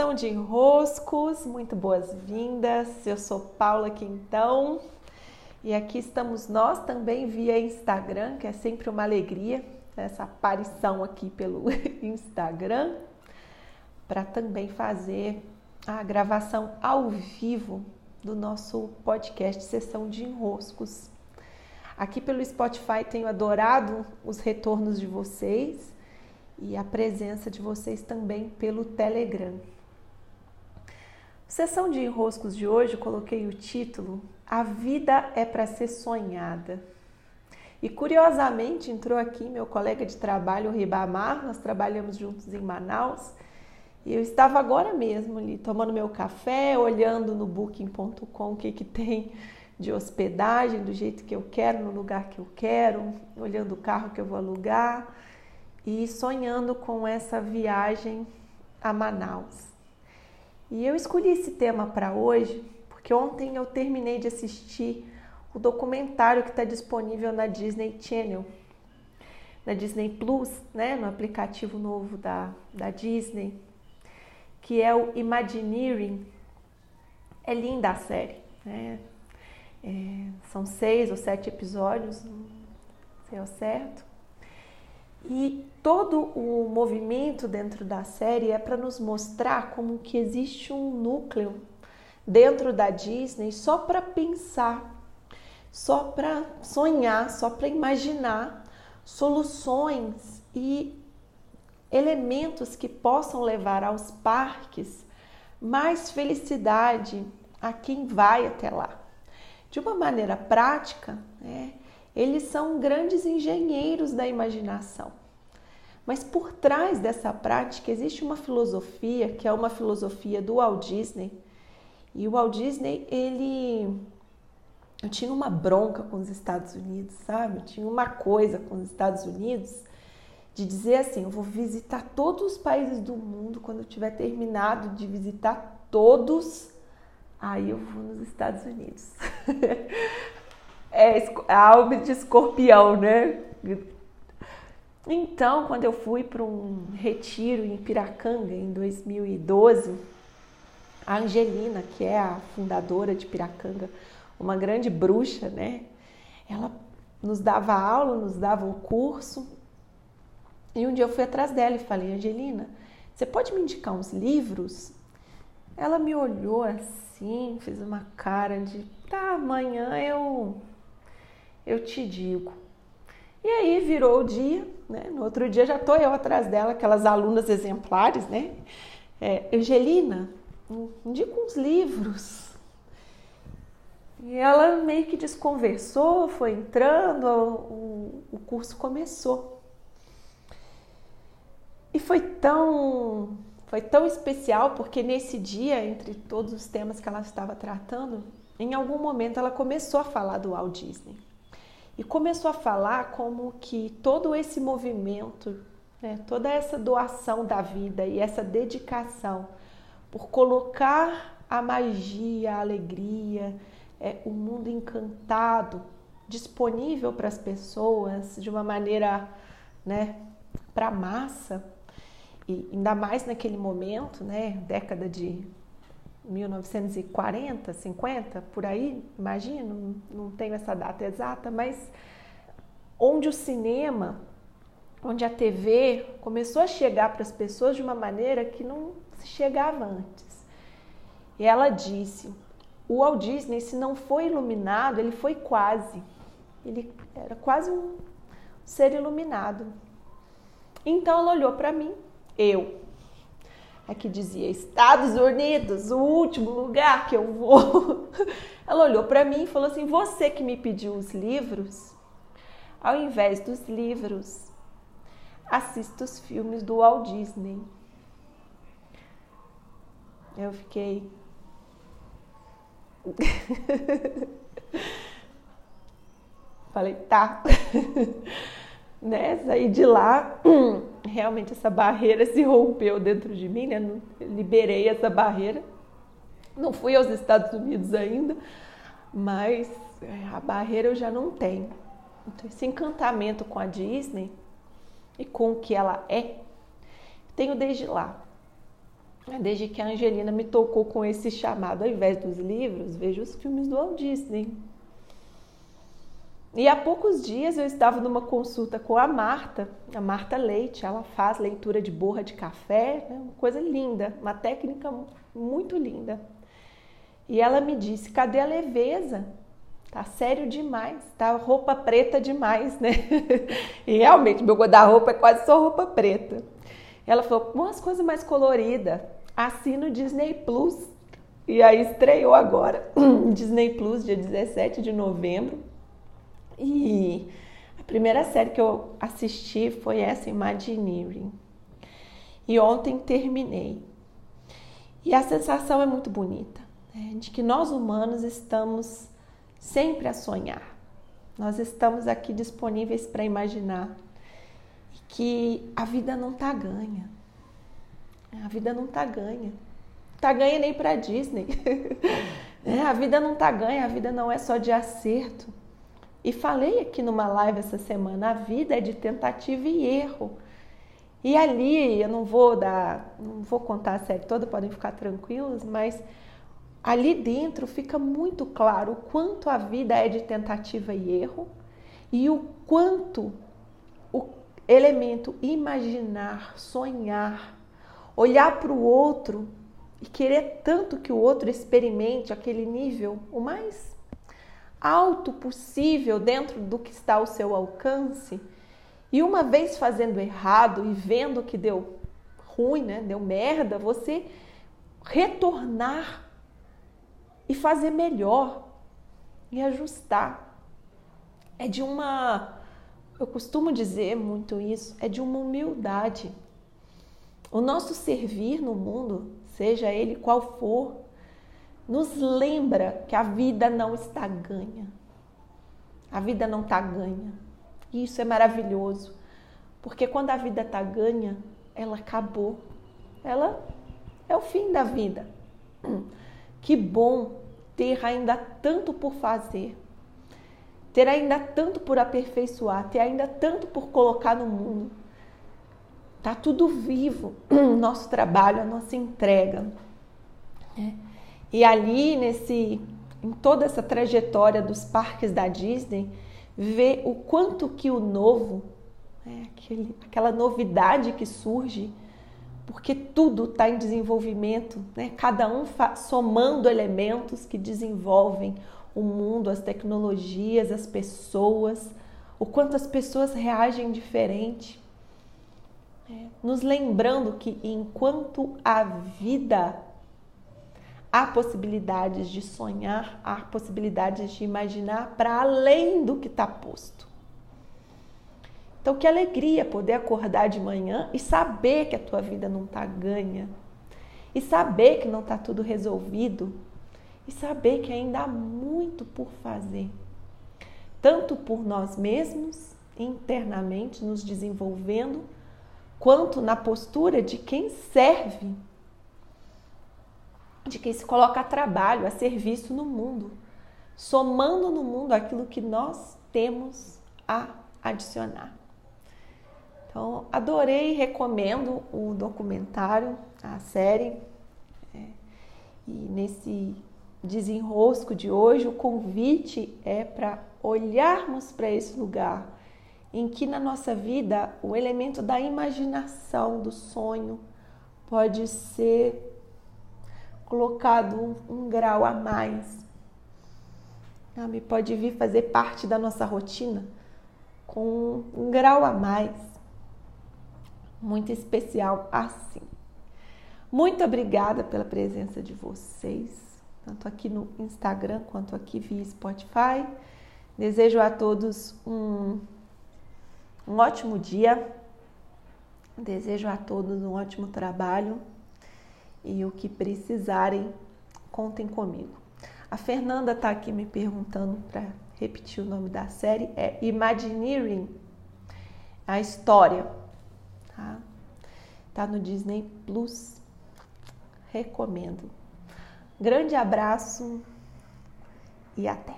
Sessão de enroscos, muito boas-vindas. Eu sou Paula Quintão e aqui estamos nós também via Instagram, que é sempre uma alegria essa aparição aqui pelo Instagram, para também fazer a gravação ao vivo do nosso podcast Sessão de Enroscos. Aqui pelo Spotify tenho adorado os retornos de vocês e a presença de vocês também pelo Telegram. Sessão de enroscos de hoje, coloquei o título A vida é para ser sonhada. E curiosamente entrou aqui meu colega de trabalho, o Ribamar, nós trabalhamos juntos em Manaus. E eu estava agora mesmo ali tomando meu café, olhando no booking.com o que, que tem de hospedagem, do jeito que eu quero, no lugar que eu quero, olhando o carro que eu vou alugar e sonhando com essa viagem a Manaus. E eu escolhi esse tema para hoje porque ontem eu terminei de assistir o documentário que está disponível na Disney Channel, na Disney Plus, né, no aplicativo novo da, da Disney, que é o Imagineering. É linda a série, né? É, são seis ou sete episódios, não sei ao certo. E todo o movimento dentro da série é para nos mostrar como que existe um núcleo dentro da Disney só para pensar, só para sonhar, só para imaginar soluções e elementos que possam levar aos parques mais felicidade a quem vai até lá. De uma maneira prática, eles são grandes engenheiros da imaginação. Mas por trás dessa prática existe uma filosofia, que é uma filosofia do Walt Disney. E o Walt Disney, ele eu tinha uma bronca com os Estados Unidos, sabe? Eu tinha uma coisa com os Estados Unidos de dizer assim, eu vou visitar todos os países do mundo quando eu tiver terminado de visitar todos, aí eu vou nos Estados Unidos. é a alma de escorpião, né? Então, quando eu fui para um retiro em Piracanga em 2012, a Angelina, que é a fundadora de Piracanga, uma grande bruxa, né? Ela nos dava aula, nos dava o curso. E um dia eu fui atrás dela e falei: Angelina, você pode me indicar uns livros? Ela me olhou assim, fez uma cara de tá, amanhã eu eu te digo. E aí virou o dia, né? No outro dia já tô eu atrás dela, aquelas alunas exemplares, né? É, Angelina, indica uns livros. E ela meio que desconversou, foi entrando, o, o curso começou. E foi tão, foi tão especial porque nesse dia, entre todos os temas que ela estava tratando, em algum momento ela começou a falar do Walt Disney e começou a falar como que todo esse movimento, né, toda essa doação da vida e essa dedicação por colocar a magia, a alegria, é, o mundo encantado disponível para as pessoas de uma maneira, né, para a massa, e ainda mais naquele momento, né, década de 1940, 50, por aí, imagino, não tenho essa data exata, mas onde o cinema, onde a TV começou a chegar para as pessoas de uma maneira que não se chegava antes. E ela disse: o Walt Disney, se não foi iluminado, ele foi quase. Ele era quase um ser iluminado. Então ela olhou para mim, eu, Aqui dizia Estados Unidos, o último lugar que eu vou. Ela olhou para mim e falou assim: Você que me pediu os livros, ao invés dos livros, assista os filmes do Walt Disney. Eu fiquei. Falei, tá. né? Saí de lá realmente essa barreira se rompeu dentro de mim, né? Liberei essa barreira. Não fui aos Estados Unidos ainda, mas é, a barreira eu já não tenho. Então, esse encantamento com a Disney e com o que ela é, tenho desde lá. Desde que a Angelina me tocou com esse chamado, ao invés dos livros, vejo os filmes do Walt Disney. E há poucos dias eu estava numa consulta com a Marta, a Marta Leite, ela faz leitura de borra de café, né? uma coisa linda, uma técnica muito linda. E ela me disse: cadê a leveza? Tá sério demais, tá roupa preta demais, né? e realmente, meu guarda-roupa é quase só roupa preta. Ela falou: umas coisas mais coloridas, assina o Disney Plus. E aí estreou agora, Disney Plus, dia 17 de novembro. E a primeira série que eu assisti foi essa, Imagineering. E ontem terminei. E a sensação é muito bonita, né? de que nós humanos estamos sempre a sonhar. Nós estamos aqui disponíveis para imaginar que a vida não está ganha. A vida não está ganha. Está ganha nem para Disney. é, a vida não está ganha, a vida não é só de acerto. E falei aqui numa live essa semana, a vida é de tentativa e erro. E ali, eu não vou dar, não vou contar a série toda, podem ficar tranquilos, mas ali dentro fica muito claro o quanto a vida é de tentativa e erro e o quanto o elemento imaginar, sonhar, olhar para o outro e querer tanto que o outro experimente aquele nível o mais alto possível dentro do que está ao seu alcance. E uma vez fazendo errado e vendo que deu ruim, né, deu merda, você retornar e fazer melhor e ajustar. É de uma, eu costumo dizer muito isso, é de uma humildade. O nosso servir no mundo, seja ele qual for, nos lembra que a vida não está ganha. A vida não está ganha. E isso é maravilhoso, porque quando a vida está ganha, ela acabou. Ela é o fim da vida. Que bom ter ainda tanto por fazer, ter ainda tanto por aperfeiçoar, ter ainda tanto por colocar no mundo. Tá tudo vivo, nosso trabalho, a nossa entrega. Né? E ali, nesse, em toda essa trajetória dos parques da Disney, ver o quanto que o novo, né, aquele, aquela novidade que surge, porque tudo está em desenvolvimento, né? cada um somando elementos que desenvolvem o mundo, as tecnologias, as pessoas, o quanto as pessoas reagem diferente. É, nos lembrando que enquanto a vida há possibilidades de sonhar, há possibilidades de imaginar para além do que está posto. Então, que alegria poder acordar de manhã e saber que a tua vida não está ganha, e saber que não está tudo resolvido, e saber que ainda há muito por fazer, tanto por nós mesmos, internamente, nos desenvolvendo, quanto na postura de quem serve de quem se coloca a trabalho, a serviço no mundo, somando no mundo aquilo que nós temos a adicionar. Então, adorei e recomendo o documentário, a série. É, e nesse desenrosco de hoje, o convite é para olharmos para esse lugar em que na nossa vida o elemento da imaginação, do sonho, pode ser colocado um, um grau a mais. Sabe? Pode vir fazer parte da nossa rotina com um grau a mais. Muito especial assim. Muito obrigada pela presença de vocês, tanto aqui no Instagram quanto aqui via Spotify. Desejo a todos um, um ótimo dia. Desejo a todos um ótimo trabalho e o que precisarem, contem comigo. A Fernanda está aqui me perguntando para repetir o nome da série, é Imagineering, a história, tá? Tá no Disney Plus. Recomendo. Grande abraço e até.